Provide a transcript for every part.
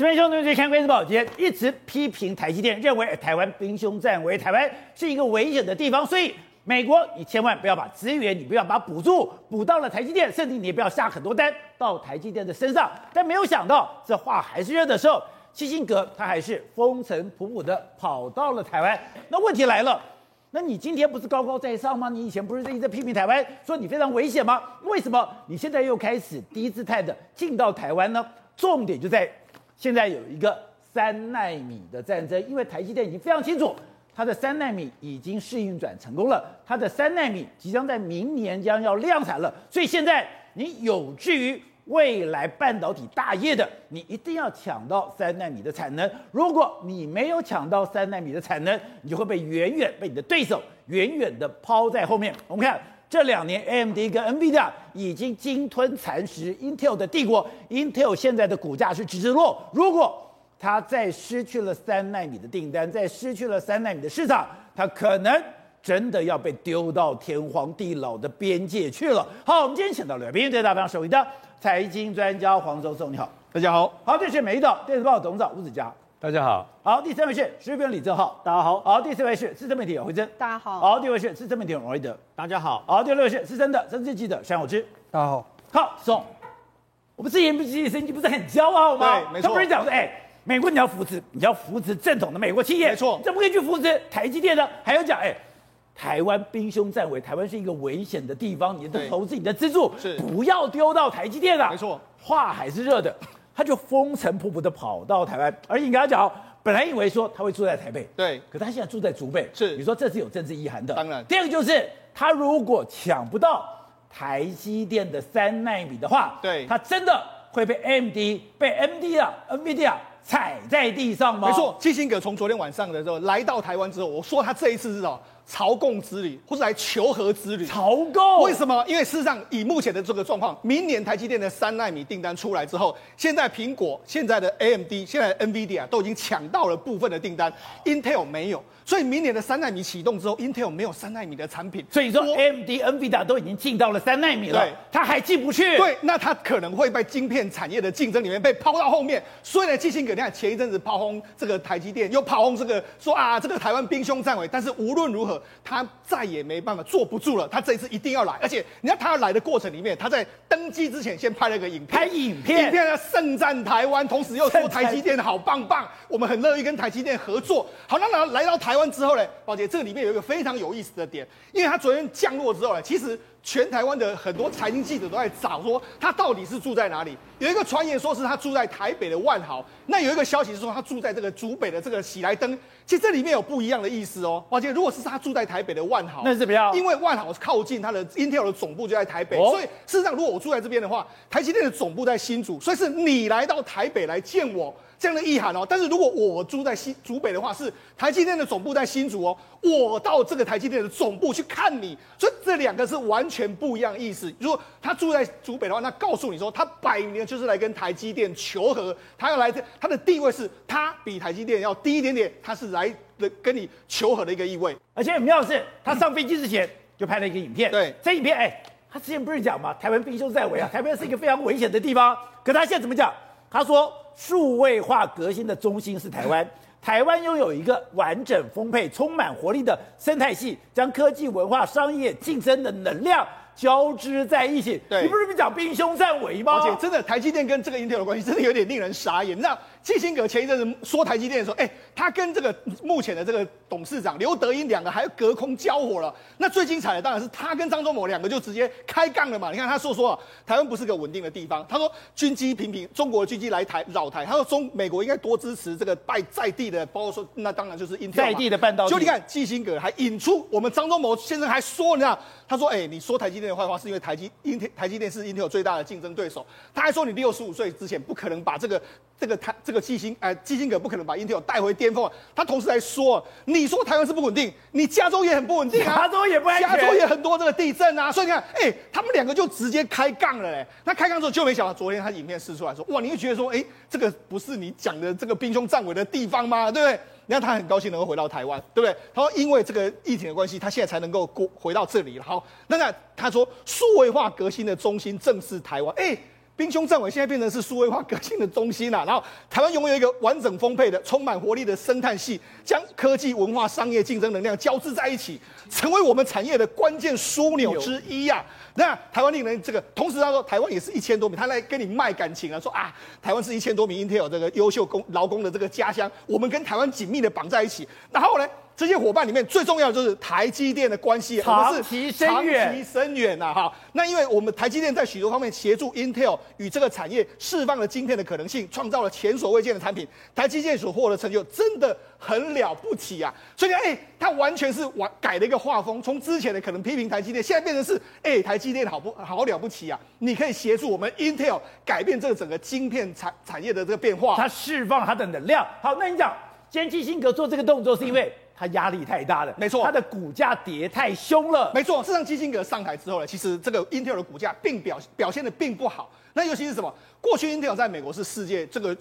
这边兄弟们看《关键报》，今天一直批评台积电，认为台湾兵凶战危，台湾是一个危险的地方，所以美国你千万不要把资源，你不要把补助补到了台积电，甚至你也不要下很多单到台积电的身上。但没有想到，这话还是热的时候，基辛格他还是风尘仆仆的跑到了台湾。那问题来了，那你今天不是高高在上吗？你以前不是一直在批评台湾，说你非常危险吗？为什么你现在又开始低姿态的进到台湾呢？重点就在。现在有一个三纳米的战争，因为台积电已经非常清楚，它的三纳米已经试运转成功了，它的三纳米即将在明年将要量产了，所以现在你有志于未来半导体大业的，你一定要抢到三纳米的产能。如果你没有抢到三纳米的产能，你就会被远远被你的对手远远的抛在后面。我们看。这两年，AMD 跟 NVIDIA 已经鲸吞蚕食 Intel 的帝国。Intel 现在的股价是直直落。如果它再失去了三纳米的订单，再失去了三纳米的市场，它可能真的要被丢到天荒地老的边界去了。好，我们今天请到了，边对大方首位的财经专家黄周松，你好，大家好。好，这是美丽岛电子报董事长吴子嘉。大家好，好，第三位是时事评论李正浩，大家好，好，第四位是资深媒体姚惠贞，大家好，好，第五位是资深媒体王瑞德，大家好，好，第六位是资深的政治记者山小之，大家好，好，松，我们之前不是声音不是很骄傲吗？对，没错，他不是讲说，哎，美国你要扶持，你要扶持正统的美国企业，没错，你怎么可以去扶持台积电呢？还要讲，哎，台湾兵凶战危，台湾是一个危险的地方，你的投资、你的资助是。不要丢到台积电了，没错，话还是热的，他就风尘仆仆的跑到台湾，而且你跟他讲。本来以为说他会住在台北，对，可他现在住在竹北，是，你说这是有政治意涵的。当然，第二个就是他如果抢不到台积电的三奈米的话，对，他真的会被 AMD 被 MD 啊 NVIDIA 踩在地上吗？没错，基辛格从昨天晚上的时候来到台湾之后，我说他这一次是哦。朝贡之旅，或是来求和之旅。朝贡？为什么？因为事实上，以目前的这个状况，明年台积电的三纳米订单出来之后，现在苹果、现在的 AMD、现在的 NVIDIA 都已经抢到了部分的订单，Intel 没有。所以明年的三纳米启动之后，Intel 没有三纳米的产品。所以说，AMD、NVIDIA 都已经进到了三纳米了，对，它还进不去。对，那它可能会被晶片产业的竞争里面被抛到后面。所以呢，基辛格你看前一阵子炮轰这个台积电，又炮轰这个说啊，这个台湾兵凶战危。但是无论如何，他再也没办法坐不住了，他这一次一定要来。而且你看他要来的过程里面，他在登机之前先拍了一个影片，拍影片，影片要盛赞台湾，同时又说台积电好棒棒，我们很乐意跟台积电合作。好，那来来到台湾之后呢？宝姐，这里面有一个非常有意思的点，因为他昨天降落之后呢，其实。全台湾的很多财经记者都在找说他到底是住在哪里。有一个传言说是他住在台北的万豪，那有一个消息是说他住在这个竹北的这个喜来登。其实这里面有不一样的意思哦。而且如果是他住在台北的万豪，那是怎么样？因为万豪是靠近他的 Intel 的总部就在台北，哦、所以事实上如果我住在这边的话，台积电的总部在新竹，所以是你来到台北来见我这样的意涵哦。但是如果我住在新竹北的话，是台积电的总部在新竹哦，我到这个台积电的总部去看你，所以这两个是完。全不一样的意思。如果他住在竹北的话，那告诉你说，他摆明就是来跟台积电求和。他要来，他的地位是他比台积电要低一点点，他是来跟你求和的一个意味。而且很妙的是，他上飞机之前就拍了一个影片。对，这影片，哎，他之前不是讲嘛？台湾兵凶在危啊，台湾是一个非常危险的地方。可他现在怎么讲？他说，数位化革新的中心是台湾。台湾拥有一个完整、丰沛、充满活力的生态系，将科技、文化、商业竞争的能量交织在一起。对，你不是不讲兵凶战危吗？而且真的，台积电跟这个 Intel 的关系真的有点令人傻眼。你知道，基辛格前一阵子说台积电的时候，哎、他跟这个目前的这个董事长刘德音两个还隔空交火了。那最精彩的当然是他跟张忠谋两个就直接开杠了嘛。你看他说说啊，台湾不是个稳定的地方。他说军机频频，中国军机来台扰台。他说中美国应该多支持这个拜在地的，包括说那当然就是英特尔在地的半导体。就你看基辛格还引出我们张忠谋先生还说，你知道，他说哎、你说台积电的坏话是因为台积。Intel 台积电是英特尔最大的竞争对手，他还说你六十五岁之前不可能把这个这个台这个基辛呃基辛格不可能把 Intel 带回巅峰。他同时还说，你说台湾是不稳定，你加州也很不稳定啊，加州也不安全，加州也很多这个地震啊，所以你看，哎、欸，他们两个就直接开杠了嘞。那开杠之后就没想到，昨天他影片释出来说，哇，你会觉得说，哎、欸，这个不是你讲的这个兵凶战危的地方吗？对不对？你看他很高兴能够回到台湾，对不对？他说因为这个疫情的关系，他现在才能够过回到这里了。好，那那他说数位化革新的中心正是台湾，哎。兵凶战危现在变成是数位化革新的中心了。然后台湾拥有一个完整丰沛的、充满活力的生态系，将科技、文化、商业竞争能量交织在一起，成为我们产业的关键枢纽之一呀、啊。那台湾令人这个，同时他说台湾也是一千多名，他来跟你卖感情啊，说啊，台湾是一千多名 Intel 这个优秀工劳工的这个家乡，我们跟台湾紧密的绑在一起。然后呢？这些伙伴里面最重要的就是台积电的关系，长期深远，长期深远呐！哈，那因为我们台积电在许多方面协助 Intel 与这个产业释放了晶片的可能性，创造了前所未见的产品。台积电所获得成就真的很了不起啊！所以，哎，它完全是完改了一个画风，从之前的可能批评台积电，现在变成是，哎，台积电好不好了不起啊？你可以协助我们 Intel 改变这个整个晶片产产业的这个变化，它释放它的能量。好，那你讲，今天基辛格做这个动作是因为？它压力太大了，没错，它的股价跌太凶了，没错。事实上，基辛格上台之后呢，其实这个 Intel 的股价并表表现的并不好。那尤其是什么？过去 Intel 在美国是世界这个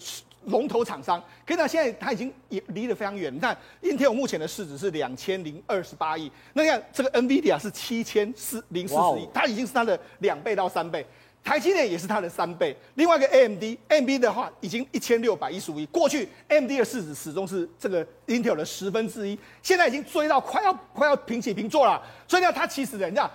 龙头厂商，可是呢，现在它已经也离得非常远。你看 Intel 目前的市值是两千零二十八亿，那你看这个 NVIDIA 是七千四零四十亿它已经是它的两倍到三倍。台积电也是它的三倍，另外一个 AMD，AMD 的话已经一千六百一十五亿。过去 AMD 的市值始终是这个 Intel 的十分之一，现在已经追到快要快要平起平坐了。所以呢，他其实人家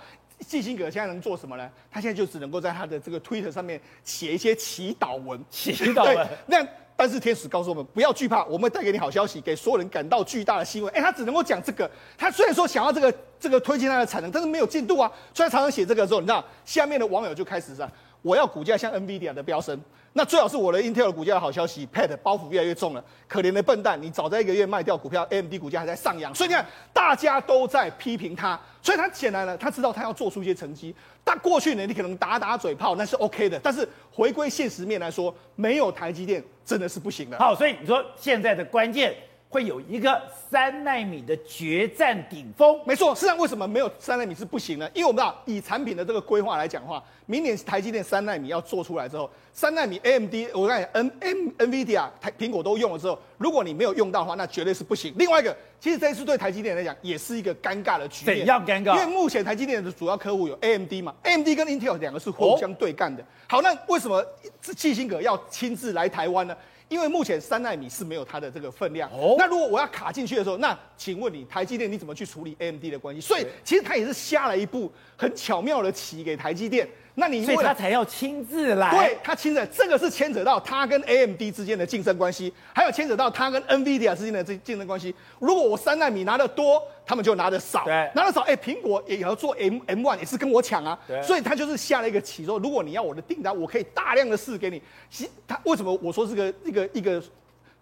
基辛格现在能做什么呢？他现在就只能够在他的这个 Twitter 上面写一些祈祷文，祈祷文。那但是天使告诉我们不要惧怕，我们会带给你好消息，给所有人感到巨大的欣慰。哎，他只能够讲这个。他虽然说想要这个这个推进他的产能，但是没有进度啊。所以常常写这个的时候，你知道下面的网友就开始是。我要股价像 NVIDIA 的飙升，那最好是我的 Intel 股价的好消息 Pad 包袱越来越重了。可怜的笨蛋，你早在一个月卖掉股票，AMD 股价还在上扬。所以你看，大家都在批评他，所以他显然呢，他知道他要做出一些成绩。但过去呢，你可能打打嘴炮那是 OK 的，但是回归现实面来说，没有台积电真的是不行的。好，所以你说现在的关键。会有一个三纳米的决战顶峰，没错。事实上，为什么没有三纳米是不行呢？因为我们知道，以产品的这个规划来讲的话，明年台积电三纳米要做出来之后，三纳米 AMD，我刚才 N M NVIDIA 台苹果都用了之后，如果你没有用到的话，那绝对是不行。另外一个，其实这一次对台积电来讲也是一个尴尬的局面。怎样尴尬？因为目前台积电的主要客户有 AMD 嘛，AMD 跟 Intel 两个是互相对干的。哦。好，那为什么基辛格要亲自来台湾呢？因为目前三纳米是没有它的这个分量，哦，那如果我要卡进去的时候，那请问你台积电你怎么去处理 AMD 的关系？所以其实他也是下了一步很巧妙的棋给台积电。那你因为他才要亲自来，对他亲自，这个是牵扯到他跟 AMD 之间的竞争关系，还有牵扯到他跟 NVIDIA 之间的这竞争关系。如果我三纳米拿的多，他们就拿的少，对，拿的少，哎，苹果也要做 M M1，也是跟我抢啊，对，所以他就是下了一个棋，说如果你要我的订单，我可以大量的试给你。其他为什么我说这个一个一个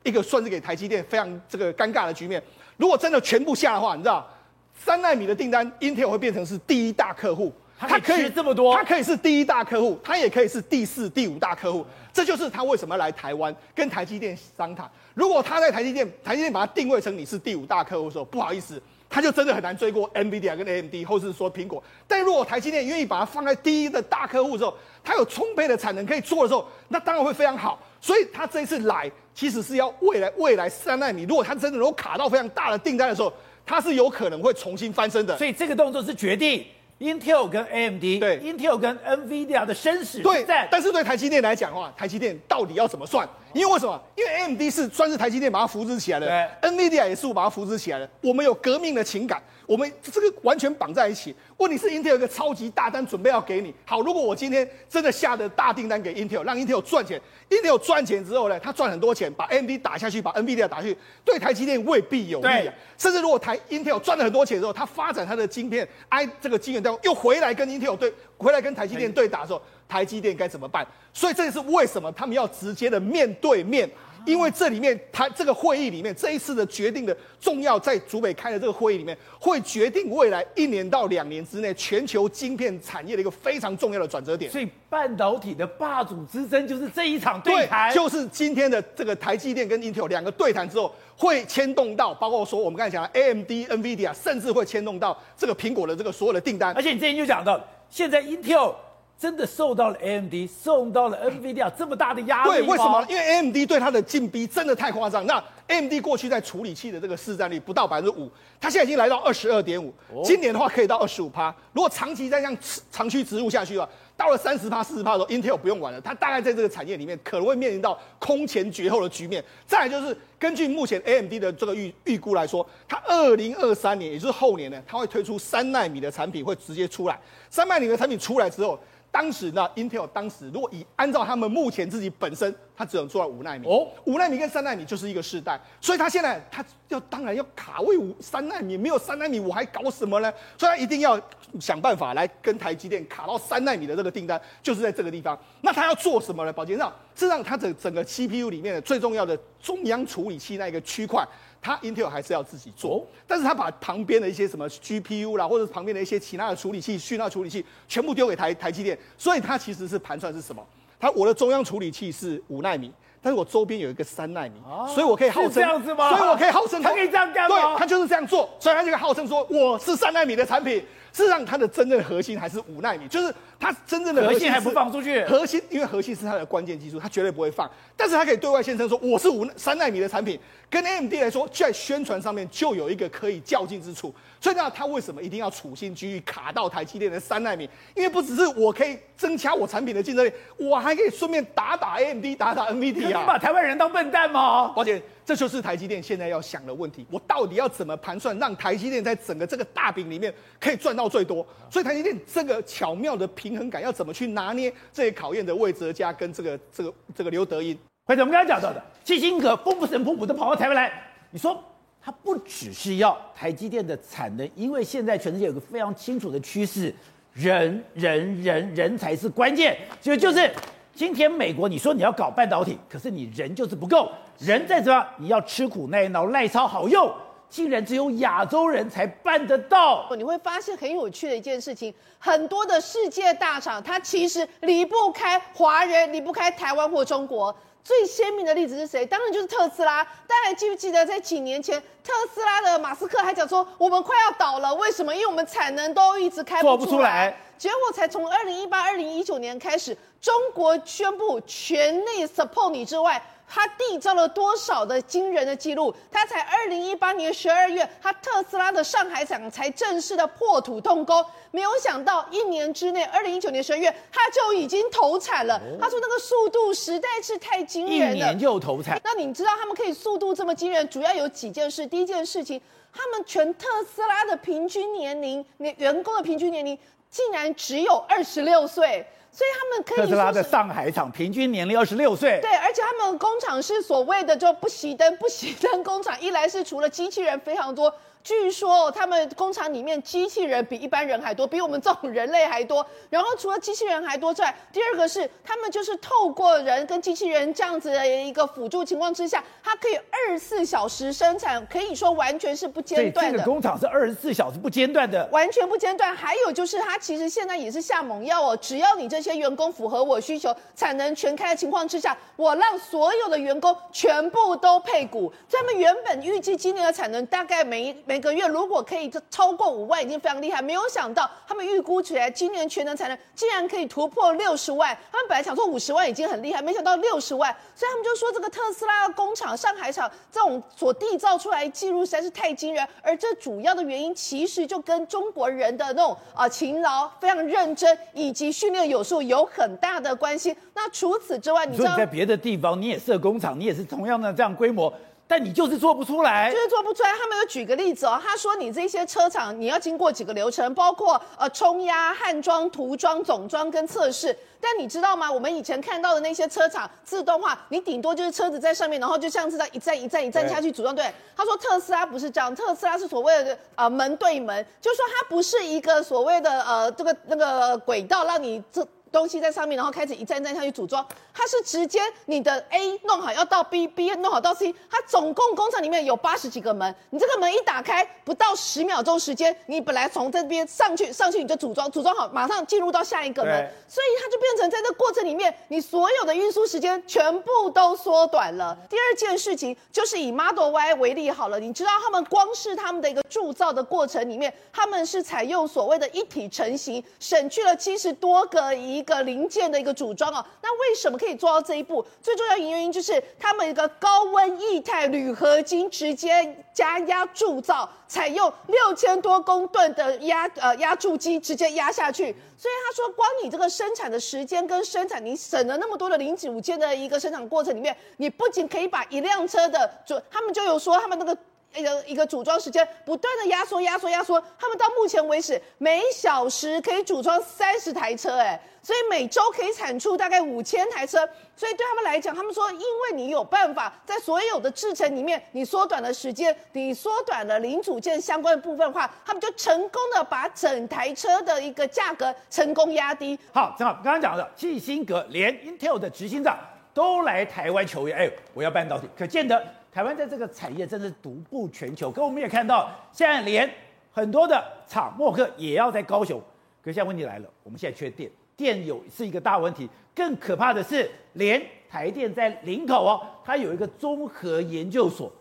一个算是给台积电非常这个尴尬的局面？如果真的全部下的话，你知道，三纳米的订单，Intel 会变成是第一大客户。它可以这么多，它可以是第一大客户，它也可以是第四、第五大客户。这就是他为什么要来台湾跟台积电商谈。如果他在台积电，台积电把它定位成你是第五大客户的时候，不好意思，他就真的很难追过 NVIDIA 跟 AMD，或是说苹果。但如果台积电愿意把它放在第一的大客户的时候，它有充沛的产能可以做的时候，那当然会非常好。所以他这一次来，其实是要未来未来三奈米，如果他真的能够卡到非常大的订单的时候，他是有可能会重新翻身的。所以这个动作是决定。Intel 跟 AMD，对，Intel 跟 NVIDIA 的生死对战，但是对台积电来讲的话，台积电到底要怎么算？因为为什么？因为 AMD 是算是台积电把它扶植起来的，NVIDIA 也是我把它扶植起来的。我们有革命的情感，我们这个完全绑在一起。问题是 Intel 有个超级大单准备要给你。好，如果我今天真的下的大订单给 Intel，让 Intel 赚钱，Intel 赚钱之后呢，他赚很多钱，把 AMD 打下去，把 NVIDIA 打下去，对台积电未必有利啊。甚至如果台 Intel 赚了很多钱之后，他发展他的晶片，I 这个晶圆代工又回来跟 Intel 对，回来跟台积电对打的时候，台积电该怎么办？所以这也是为什么他们要直接的面对面。因为这里面，他这个会议里面，这一次的决定的重要，在竹北开的这个会议里面，会决定未来一年到两年之内全球晶片产业的一个非常重要的转折点。所以，半导体的霸主之争就是这一场对谈，对，就是今天的这个台积电跟 Intel 两个对谈之后，会牵动到，包括说我们刚才讲的 AMD、NVIDIA，甚至会牵动到这个苹果的这个所有的订单。而且你之前就讲到，现在 Intel。真的受到了 AMD，受到了 NVIDIA 这么大的压力。对，为什么？因为 AMD 对它的进逼真的太夸张。那 AMD 过去在处理器的这个市占率不到百分之五，它现在已经来到二十二点五，今年的话可以到二十五趴。如果长期再这样长驱直入下去的话，到了三十趴、四十趴的时候，Intel 不用玩了，它大概在这个产业里面可能会面临到空前绝后的局面。再来就是根据目前 AMD 的这个预预估来说，它二零二三年，也就是后年呢，它会推出三纳米的产品会直接出来。三纳米的产品出来之后，当时呢，Intel 当时如果以按照他们目前自己本身，它只能做到五纳米哦，五纳米跟三纳米就是一个世代，所以它现在它要当然要卡位五三纳米，没有三纳米我还搞什么呢？所以它一定要想办法来跟台积电卡到三纳米的这个订单，就是在这个地方。那它要做什么呢？宝杰上，事实上它整整个 CPU 里面的最重要的中央处理器那一个区块。它 Intel 还是要自己做，但是他把旁边的一些什么 GPU 啦，或者旁边的一些其他的处理器、讯号处理器，全部丢给台台积电，所以它其实是盘算是什么？它我的中央处理器是五纳米，但是我周边有一个三纳米，所以我可以号称这样子吗？所以我可以号称它可以这样干吗？对，它就是这样做，所以它就号称说我是三纳米的产品。事实上，它的真正核心还是五纳米，就是它真正的核心还不放出去。核心，因为核心是它的关键技术，它绝对不会放。但是它可以对外宣称说我是五三纳米的产品，跟 AMD 来说，在宣传上面就有一个可以较劲之处。所以呢，它为什么一定要处心积虑卡到台积电的三纳米？因为不只是我可以增强我产品的竞争力，我还可以顺便打打 AMD，打打 NVIDIA。你把台湾人当笨蛋吗？而且这就是台积电现在要想的问题：我到底要怎么盘算，让台积电在整个这个大饼里面可以赚到最多？所以台积电这个巧妙的平衡感要怎么去拿捏？这也考验的魏哲家跟这个这个这个刘德音。或者我们刚才讲到的，基辛格风不神扑扑的跑到台湾来，你说？它不只是要台积电的产能，因为现在全世界有个非常清楚的趋势，人人人人才是关键。就就是今天美国你说你要搞半导体，可是你人就是不够，人在这，你要吃苦耐劳耐操好用，竟然只有亚洲人才办得到。你会发现很有趣的一件事情，很多的世界大厂，它其实离不开华人，离不开台湾或中国。最鲜明的例子是谁？当然就是特斯拉。大家还记不记得，在几年前，特斯拉的马斯克还讲说，我们快要倒了。为什么？因为我们产能都一直开不出来。做不出来。结果才从二零一八、二零一九年开始，中国宣布全力 support 你之外。他缔造了多少的惊人的记录？他才二零一八年十二月，他特斯拉的上海厂才正式的破土动工，没有想到一年之内，二零一九年十二月他就已经投产了。他说那个速度实在是太惊人了，一年就投产。那你知道他们可以速度这么惊人，主要有几件事。第一件事情，他们全特斯拉的平均年龄，年员工的平均年龄竟然只有二十六岁。所以他们可以说，特斯拉的上海厂平均年龄二十六岁。对，而且他们工厂是所谓的就不熄灯、不熄灯工厂。一来是除了机器人非常多。据说他们工厂里面机器人比一般人还多，比我们这种人类还多。然后除了机器人还多之外，第二个是他们就是透过人跟机器人这样子的一个辅助情况之下，它可以二十四小时生产，可以说完全是不间断的。这个工厂是二十四小时不间断的，完全不间断。还有就是它其实现在也是下猛药哦，只要你这些员工符合我需求，产能全开的情况之下，我让所有的员工全部都配股。他们原本预计今年的产能大概每每每个月如果可以超过五万，已经非常厉害。没有想到他们预估起来，今年全能产能竟然可以突破六十万。他们本来想说五十万已经很厉害，没想到六十万。所以他们就说，这个特斯拉工厂、上海厂这种所缔造出来的记录实在是太惊人。而这主要的原因，其实就跟中国人的那种啊勤劳、非常认真以及训练有素有很大的关系。那除此之外，你知道你在别的地方你也设工厂，你也是同样的这样规模。但你就是做不出来，就是做不出来。他们有举个例子哦，他说你这些车厂你要经过几个流程，包括呃冲压、焊装、涂装、总装跟测试。但你知道吗？我们以前看到的那些车厂自动化，你顶多就是车子在上面，然后就像是在一站一站一站下去组装。对，他说特斯拉不是这样，特斯拉是所谓的呃门对门，就是说它不是一个所谓的呃这个那个轨道让你这。东西在上面，然后开始一站站下去组装。它是直接你的 A 弄好要到 B，B 弄好到 C。它总共工厂里面有八十几个门，你这个门一打开，不到十秒钟时间，你本来从这边上去，上去你就组装，组装好马上进入到下一个门。所以它就变成在这过程里面，你所有的运输时间全部都缩短了。第二件事情就是以 Model Y 为例好了，你知道他们光是他们的一个铸造的过程里面，他们是采用所谓的一体成型，省去了七十多个一。个零件的一个组装哦。那为什么可以做到这一步？最重要原因就是他们一个高温液态铝合金直接加压铸造，采用六千多公吨的压呃压铸机直接压下去。所以他说，光你这个生产的时间跟生产，你省了那么多的零组件的一个生产过程里面，你不仅可以把一辆车的就他们就有说他们那个。一个一个组装时间不断的压缩压缩压缩，他们到目前为止每小时可以组装三十台车，哎，所以每周可以产出大概五千台车，所以对他们来讲，他们说，因为你有办法在所有的制程里面，你缩短了时间，你缩短了零组件相关的部分的话，他们就成功的把整台车的一个价格成功压低。好，正好刚刚讲的基辛格连 Intel 的执行长都来台湾求援，哎，我要半导体，可见得。台湾在这个产业真的是独步全球，可我们也看到，现在连很多的厂默克也要在高雄。可现在问题来了，我们现在缺电，电有是一个大问题。更可怕的是，连台电在林口哦，它有一个综合研究所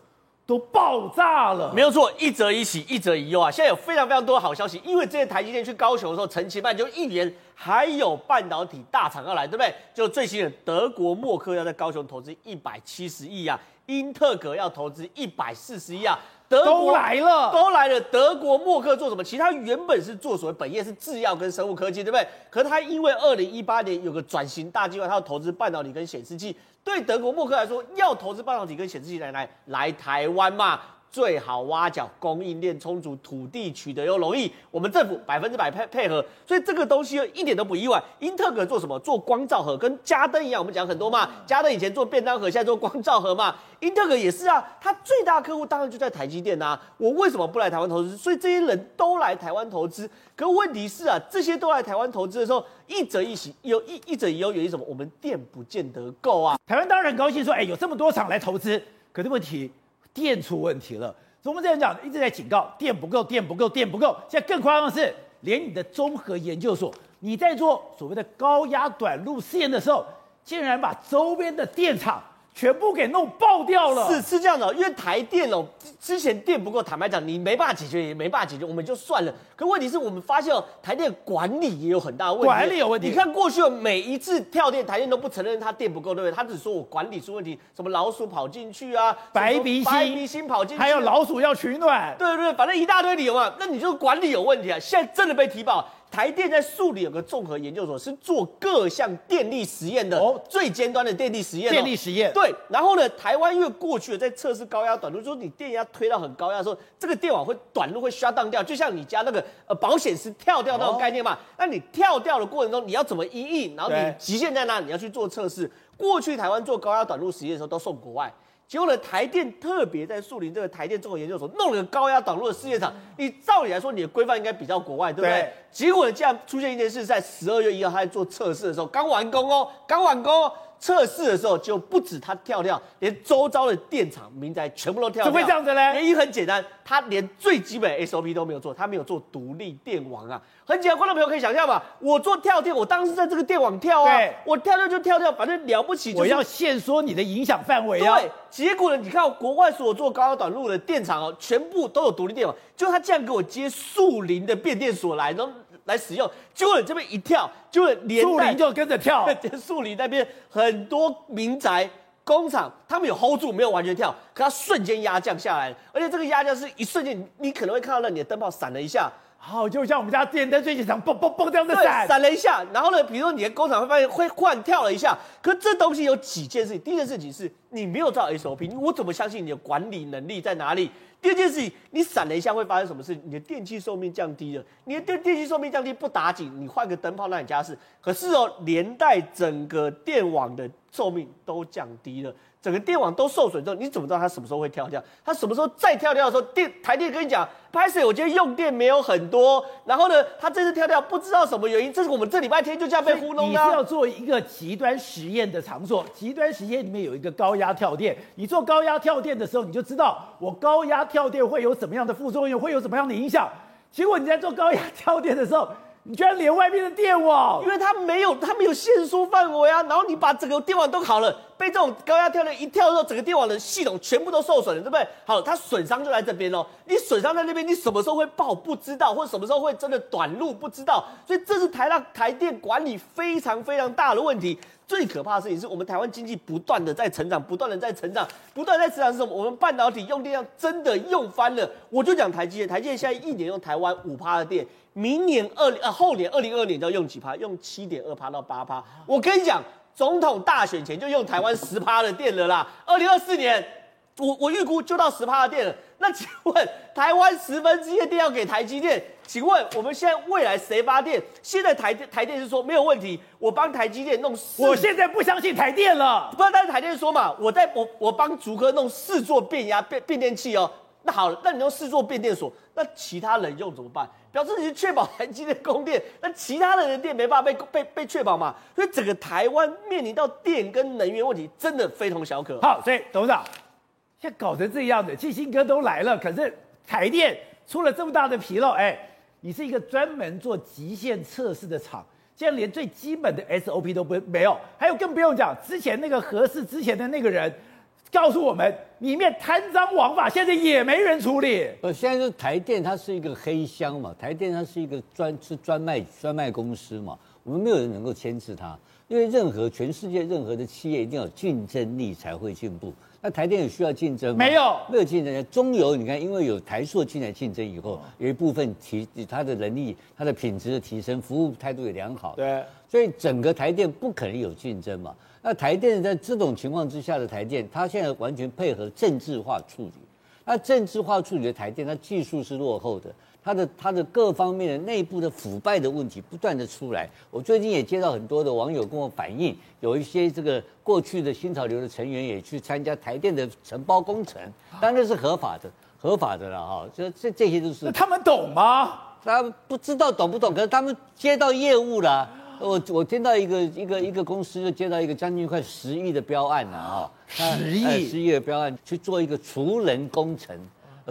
都爆炸了。没有错，一则一喜，一则一忧啊！现在有非常非常多好消息，因为这些台积电去高雄的时候，陈其迈就一年还有半导体大厂要来，对不对？就最新的德国默克要在高雄投资一百七十亿啊。英特格要投资一百四十亿啊，德国都来了，都来了。德国默克做什么？其实他原本是做所谓本业是制药跟生物科技，对不对？可是他因为二零一八年有个转型大计划，他要投资半导体跟显示器。对德国默克来说，要投资半导体跟显示器来来来台湾嘛。最好挖角，供应链充足，土地取得又容易，我们政府百分之百配配合，所以这个东西一点都不意外。英特尔做什么？做光照盒，跟嘉登一样，我们讲很多嘛。嘉登以前做便当盒，现在做光照盒嘛。英特尔也是啊，他最大客户当然就在台积电啊。我为什么不来台湾投资？所以这些人都来台湾投资。可问题是啊，这些都来台湾投资的时候，一则一喜，有一一则一忧，原因什么？我们电不见得够啊。台湾当然很高兴说，哎，有这么多厂来投资，可是问题。电出问题了，所以我们这样讲，一直在警告电不够，电不够，电不够。现在更夸张的是，连你的综合研究所，你在做所谓的高压短路试验的时候，竟然把周边的电厂。全部给弄爆掉了，是是这样的，因为台电哦，之前电不够，坦白讲，你没办法解决，也没办法解决，我们就算了。可问题是我们发现哦，台电管理也有很大的问题，管理有问题。你看过去的，每一次跳电，台电都不承认它电不够，对不对？他只说我管理出问题，什么老鼠跑进去啊，白鼻星，白鼻星跑进去，还有老鼠要取暖，对对对，反正一大堆理由嘛。那你就管理有问题啊，现在真的被提报。台电在树里有个综合研究所，是做各项电力实验的哦，最尖端的电力实验。电力实验对，然后呢，台湾因为过去在测试高压短路，就是你电压推到很高压的时候，这个电网会短路会 shut down 掉，就像你家那个呃保险丝跳掉那种概念嘛。那你跳掉的过程中，你要怎么一应？然后你极限在哪？你要去做测试。过去台湾做高压短路实验的时候，都送国外。结果呢，台电特别在树林这个台电综合研究所弄了个高压短路的试验场。你照理来说，你的规范应该比较国外，对不对？对。结果呢，竟然出现一件事，在十二月一号他在做测试的时候，刚完工哦，刚完工哦。测试的时候就不止他跳跳，连周遭的电厂民宅全部都跳掉。怎么会这样子呢？原因很简单，他连最基本的 SOP 都没有做，他没有做独立电网啊。很简单，观众朋友可以想象吧，我做跳电，我当时在这个电网跳啊，我跳跳就跳跳，反正了不起，就是。我要限缩你的影响范围啊。对，结果呢，你看国外所做高压短路的电厂哦，全部都有独立电网，就他这样给我接树林的变电所来，然后。来使用，结果这边一跳，就连树林就跟着跳。树林那边很多民宅、工厂，他们有 hold 住，没有完全跳，可它瞬间压降下来，而且这个压降是一瞬间，你可能会看到那你的灯泡闪了一下，好，就像我们家电灯最近常嘣嘣嘣这样子闪，闪了一下。然后呢，比如说你的工厂会发现会换跳了一下，可这东西有几件事情，第一件事情是你没有照 SOP，我怎么相信你的管理能力在哪里？第二件事情，你闪了一下会发生什么事？你的电器寿命降低了，你的电电器寿命降低不打紧，你换个灯泡那你家是。可是哦，连带整个电网的寿命都降低了。整个电网都受损之后，你怎么知道它什么时候会跳掉？它什么时候再跳掉的时候，电台电跟你讲，拍摄，我今天用电没有很多。然后呢，它这次跳掉不知道什么原因，这是我们这礼拜天就这样被糊弄的。你是要做一个极端实验的场所，极端实验里面有一个高压跳电。你做高压跳电的时候，你就知道我高压跳电会有什么样的副作用，会有什么样的影响。结果你在做高压跳电的时候，你居然连外面的电网，因为它没有它没有限速范围啊。然后你把整个电网都好了。被这种高压跳链一跳之后，整个电网的系统全部都受损了，对不对？好，它损伤就在这边哦。你损伤在那边，你什么时候会爆不知道，或者什么时候会真的短路不知道。所以这是台大台电管理非常非常大的问题。最可怕的事情是我们台湾经济不断的在成长，不断的在成长，不断在成长是什么？我们半导体用电量真的用翻了。我就讲台积电，台积电现在一年用台湾五趴的电，明年二呃后年二零二二年就要用几趴？用七点二趴到八趴。我跟你讲，总统大选前就用台湾十趴的电了啦。二零二四年，我我预估就到十趴的电了。那请问台湾十分之一的电要给台积电？请问我们现在未来谁发电？现在台电台电是说没有问题，我帮台积电弄四。我现在不相信台电了。不，但是台电说嘛，我在我我帮竹科弄四座变压变变电器哦。那好了，那你用四座变电所，那其他人用怎么办？表示你是确保台积电供电，那其他人的电没办法被被被确保嘛？所以整个台湾面临到电跟能源问题，真的非同小可。好，所以董事长。现在搞成这样的，基辛格都来了，可是台电出了这么大的纰漏，哎，你是一个专门做极限测试的厂，现在连最基本的 SOP 都不没有，还有更不用讲，之前那个合适之前的那个人告诉我们，里面贪赃枉法，现在也没人处理。呃，现在就是台电，它是一个黑箱嘛，台电它是一个专是专卖专卖公司嘛，我们没有人能够牵制它，因为任何全世界任何的企业一定要有竞争力才会进步。那台电有需要竞争吗？没有，没有竞争。中油你看，因为有台塑进来竞争以后，有一部分提它的能力、它的品质的提升，服务态度也良好。对，所以整个台电不可能有竞争嘛。那台电在这种情况之下的台电，它现在完全配合政治化处理。那政治化处理的台电，它技术是落后的。它的它的各方面的内部的腐败的问题不断的出来，我最近也接到很多的网友跟我反映，有一些这个过去的新潮流的成员也去参加台电的承包工程，当然是合法的，合法的了哈，这这这些都是。他们懂吗？他们不知道懂不懂，可是他们接到业务了。我我听到一个一个一个公司就接到一个将近快十亿的标案了啊，十亿十亿的标案去做一个储能工程。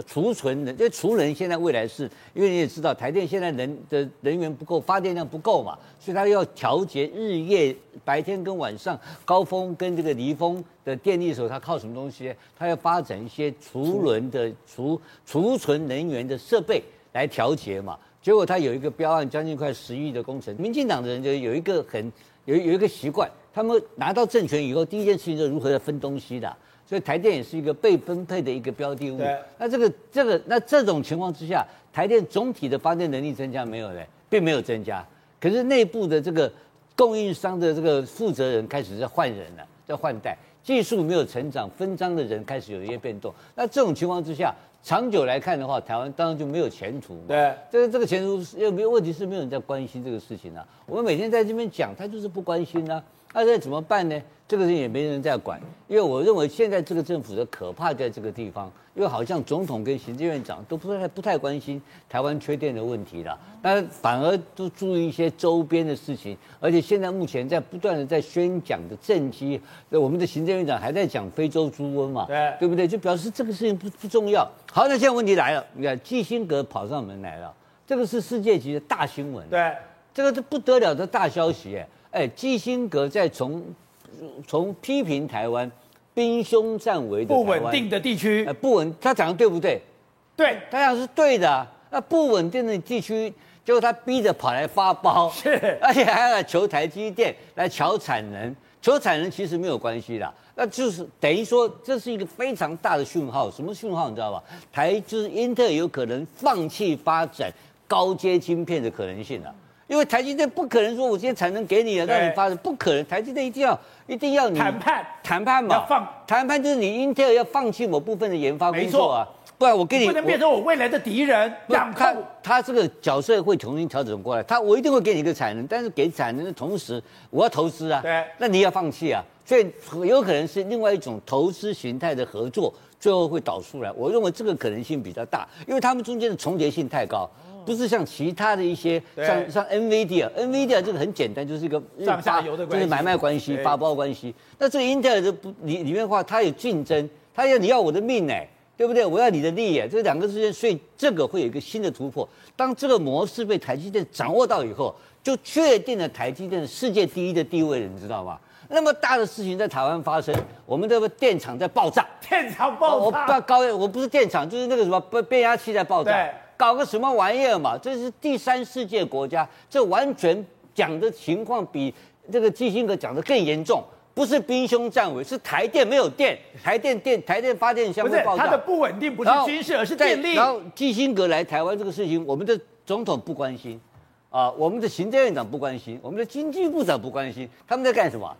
储存能，因为储能现在未来是，因为你也知道台电现在人的人员不够，发电量不够嘛，所以它要调节日夜白天跟晚上高峰跟这个离峰的电力的时候，它靠什么东西？它要发展一些储轮的储储存能源的设备来调节嘛。结果他有一个标案，将近快十亿的工程，民进党的人就有一个很有有一个习惯，他们拿到政权以后，第一件事情就是如何来分东西的。所以台电也是一个被分配的一个标的物。对。那这个这个那这种情况之下，台电总体的发电能力增加没有嘞？并没有增加。可是内部的这个供应商的这个负责人开始在换人了，在换代，技术没有成长，分赃的人开始有一些变动。那这种情况之下，长久来看的话，台湾当然就没有前途。对。这个这个前途又没有问题，是没有人在关心这个事情啊。我们每天在这边讲，他就是不关心啊。那这怎么办呢？这个事情也没人在管，因为我认为现在这个政府的可怕在这个地方，因为好像总统跟行政院长都不太不太关心台湾缺电的问题了，但反而都注意一些周边的事情，而且现在目前在不断的在宣讲的政绩，我们的行政院长还在讲非洲猪瘟嘛，对对不对？就表示这个事情不不重要。好，那现在问题来了，你看基辛格跑上门来了，这个是世界级的大新闻，对，这个是不得了的大消息，哎。哎，基辛格在从从批评台湾兵凶战危的不稳定的地区，呃，不稳，他讲的对不对？对，他讲是对的。那不稳定的地区，结果他逼着跑来发包，是，而且还要来求台积电来抢产能，求产能其实没有关系的，那就是等于说这是一个非常大的讯号。什么讯号你知道吧？台就是英特尔有可能放弃发展高阶晶片的可能性了。因为台积电不可能说，我今天产能给你了，让你发展，不可能。台积电一定要，一定要你谈判，谈判嘛，要放谈判就是你英特尔要放弃某部分的研发工作啊，不然我跟你，你不能变成我未来的敌人。他他这个角色会重新调整过来，他我一定会给你一个产能，但是给产能的同时，我要投资啊，对，那你要放弃啊，所以有可能是另外一种投资形态的合作，最后会导出来。我认为这个可能性比较大，因为他们中间的重叠性太高。不是像其他的一些像像 NVIDIA，NVIDIA 这个很简单，就是一个上下游的关系，就是买卖关系、发包关系。那这个 Intel 的不里里面的话，它有竞争，它要你要我的命哎，对不对？我要你的利益，这两个之间，所以这个会有一个新的突破。当这个模式被台积电掌握到以后，就确定了台积电世界第一的地位了，你知道吗？那么大的事情在台湾发生，我们这个电厂在爆炸，电厂爆炸，我高我不是电厂，就是那个什么变变压器在爆炸，对搞个什么玩意儿嘛？这是第三世界国家，这完全讲的情况比这个基辛格讲的更严重。不是兵凶战危，是台电没有电，台电电台电发电箱会爆炸。它的不稳定不是军事，而是电力。然后基辛格来台湾这个事情，我们的总统不关心，啊，我们的行政院长不关心，我们的经济部长不关心，他们在干什么？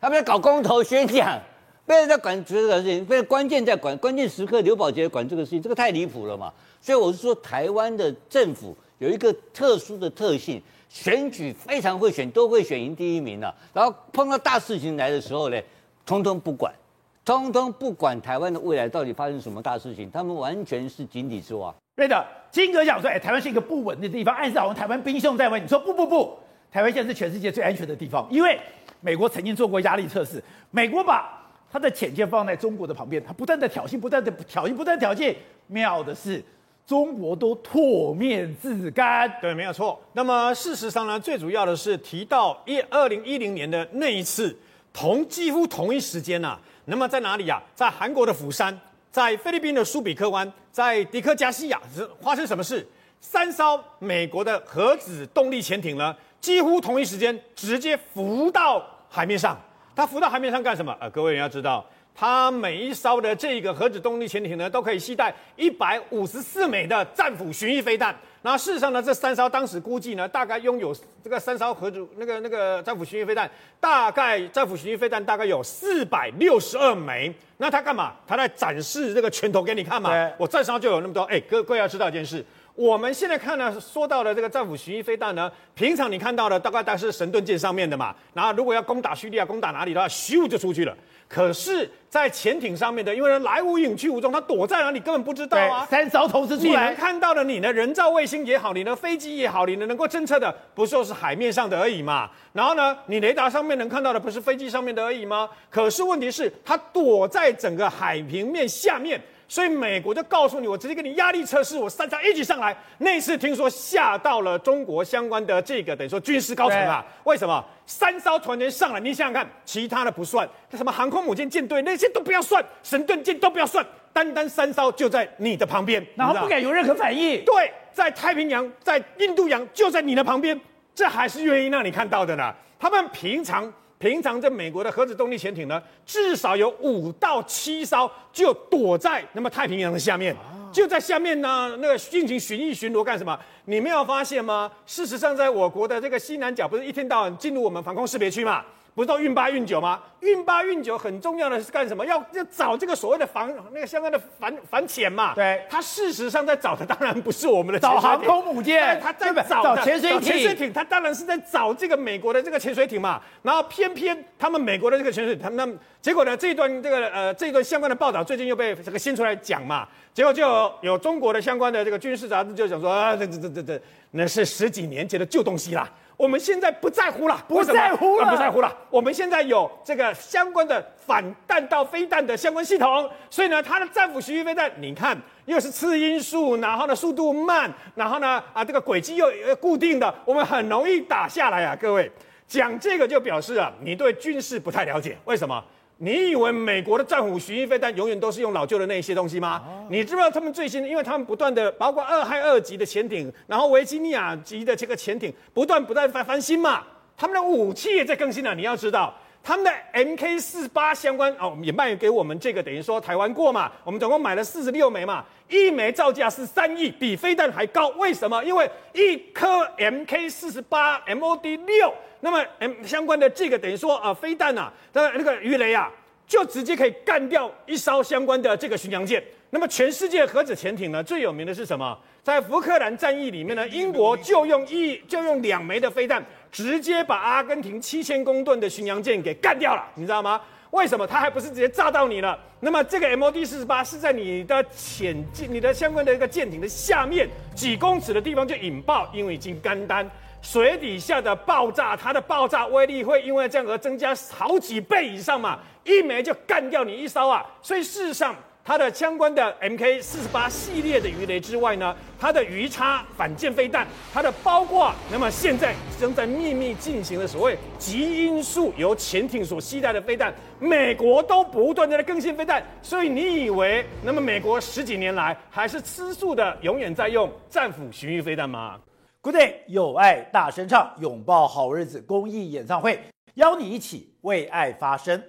他们在搞公投宣讲，被人在管这个事情，被关键在管关键时刻，刘宝杰管这个事情，这个太离谱了嘛。所以我是说，台湾的政府有一个特殊的特性。选举非常会选，都会选赢第一名了。然后碰到大事情来的时候呢，通通不管，通通不管台湾的未来到底发生什么大事情，他们完全是井底之蛙。对的，金哥讲说，哎，台湾是一个不稳的地方，暗示好像台湾兵凶战危。你说不不不，台湾现在是全世界最安全的地方，因为美国曾经做过压力测试，美国把他的潜舰放在中国的旁边，他不断的挑衅，不断的挑衅，不断挑衅。妙的是。中国都唾面自干，对，没有错。那么事实上呢，最主要的是提到一二零一零年的那一次，同几乎同一时间呐、那么在哪里呀、啊？在韩国的釜山，在菲律宾的苏比克湾，在迪克加西亚，发生什么事？三艘美国的核子动力潜艇呢，几乎同一时间直接浮到海面上。它浮到海面上干什么？呃，各位你要知道。它每一艘的这个核子动力潜艇呢，都可以携带一百五十四枚的战斧巡弋飞弹。那事实上呢，这三艘当时估计呢，大概拥有这个三艘核子那个那个战斧巡弋飞弹，大概战斧巡弋飞弹大概有四百六十二枚。那它干嘛？它在展示这个拳头给你看嘛。我这艘就有那么多。哎，各各位要知道一件事，我们现在看呢，说到的这个战斧巡弋飞弹呢，平常你看到的大概大概是神盾舰上面的嘛。然后如果要攻打叙利亚、攻打哪里的话，咻就出去了。可是，在潜艇上面的，因为来无影去无踪，他躲在哪里根本不知道啊。三艘同时出来，你能看到的，你的人造卫星也好，你的飞机也好，你的能够侦测的，不就是海面上的而已嘛？然后呢，你雷达上面能看到的，不是飞机上面的而已吗？可是问题是，它躲在整个海平面下面。所以美国就告诉你，我直接给你压力测试，我三艘一起上来。那次听说吓到了中国相关的这个等于说军事高层啊。为什么三艘船舰上来？你想想看，其他的不算，什么航空母舰舰队那些都不要算，神盾舰都不要算，单单三艘就在你的旁边，然后不敢有任何反应。对，在太平洋，在印度洋就在你的旁边，这还是愿意让你看到的呢。他们平常。平常在美国的核子动力潜艇呢，至少有五到七艘就躲在那么太平洋的下面，就在下面呢，那个进行巡弋巡逻干什么？你没有发现吗？事实上，在我国的这个西南角，不是一天到晚进入我们防空识别区嘛？不是都运八运九吗？运八运九很重要的是干什么？要要找这个所谓的防那个相关的反反潜嘛。对，他事实上在找的当然不是我们的找航空母舰，他在找的找潜水艇。潜水艇，他当然是在找这个美国的这个潜水艇嘛。然后偏偏他们美国的这个潜水艇，他们结果呢，这一段这个呃这一段相关的报道最近又被这个新出来讲嘛。结果就有，有中国的相关的这个军事杂志就讲说啊，这这这这这那是十几年前的旧东西啦。我们现在不在乎了，不在乎了，不在乎了。我们现在有这个相关的反弹道飞弹的相关系统，所以呢，它的战斧巡弋飞弹，你看又是次音速，然后呢速度慢，然后呢啊这个轨迹又固定的，我们很容易打下来啊。各位讲这个就表示啊，你对军事不太了解，为什么？你以为美国的战斧巡弋飞弹永远都是用老旧的那些东西吗？你知不知道他们最新？因为他们不断的，包括二害二级的潜艇，然后维吉尼亚级的这个潜艇，不断不断翻翻新嘛。他们的武器也在更新了。你要知道，他们的 MK 四八相关哦，也卖给我们这个，等于说台湾过嘛。我们总共买了四十六枚嘛，一枚造价是三亿，比飞弹还高。为什么？因为一颗 MK 四十八 MOD 六。那么，M 相关的这个等于说啊，飞弹呐，那那个鱼雷啊，就直接可以干掉一艘相关的这个巡洋舰。那么，全世界核子潜艇呢，最有名的是什么？在福克兰战役里面呢，英国就用一就用两枚的飞弹，直接把阿根廷七千公吨的巡洋舰给干掉了，你知道吗？为什么？它还不是直接炸到你了？那么，这个 MOD 四十八是在你的潜舰、你的相关的一个舰艇的下面几公尺的地方就引爆，因为已经干单。水底下的爆炸，它的爆炸威力会因为这样而增加好几倍以上嘛？一枚就干掉你一艘啊！所以事实上，它的相关的 MK 四十八系列的鱼雷之外呢，它的鱼叉反舰飞弹，它的包括，那么现在正在秘密进行的所谓极音速由潜艇所携带的飞弹，美国都不断的在更新飞弹，所以你以为那么美国十几年来还是吃素的，永远在用战斧巡弋飞弹吗？Good day，有爱大声唱，拥抱好日子公益演唱会，邀你一起为爱发声。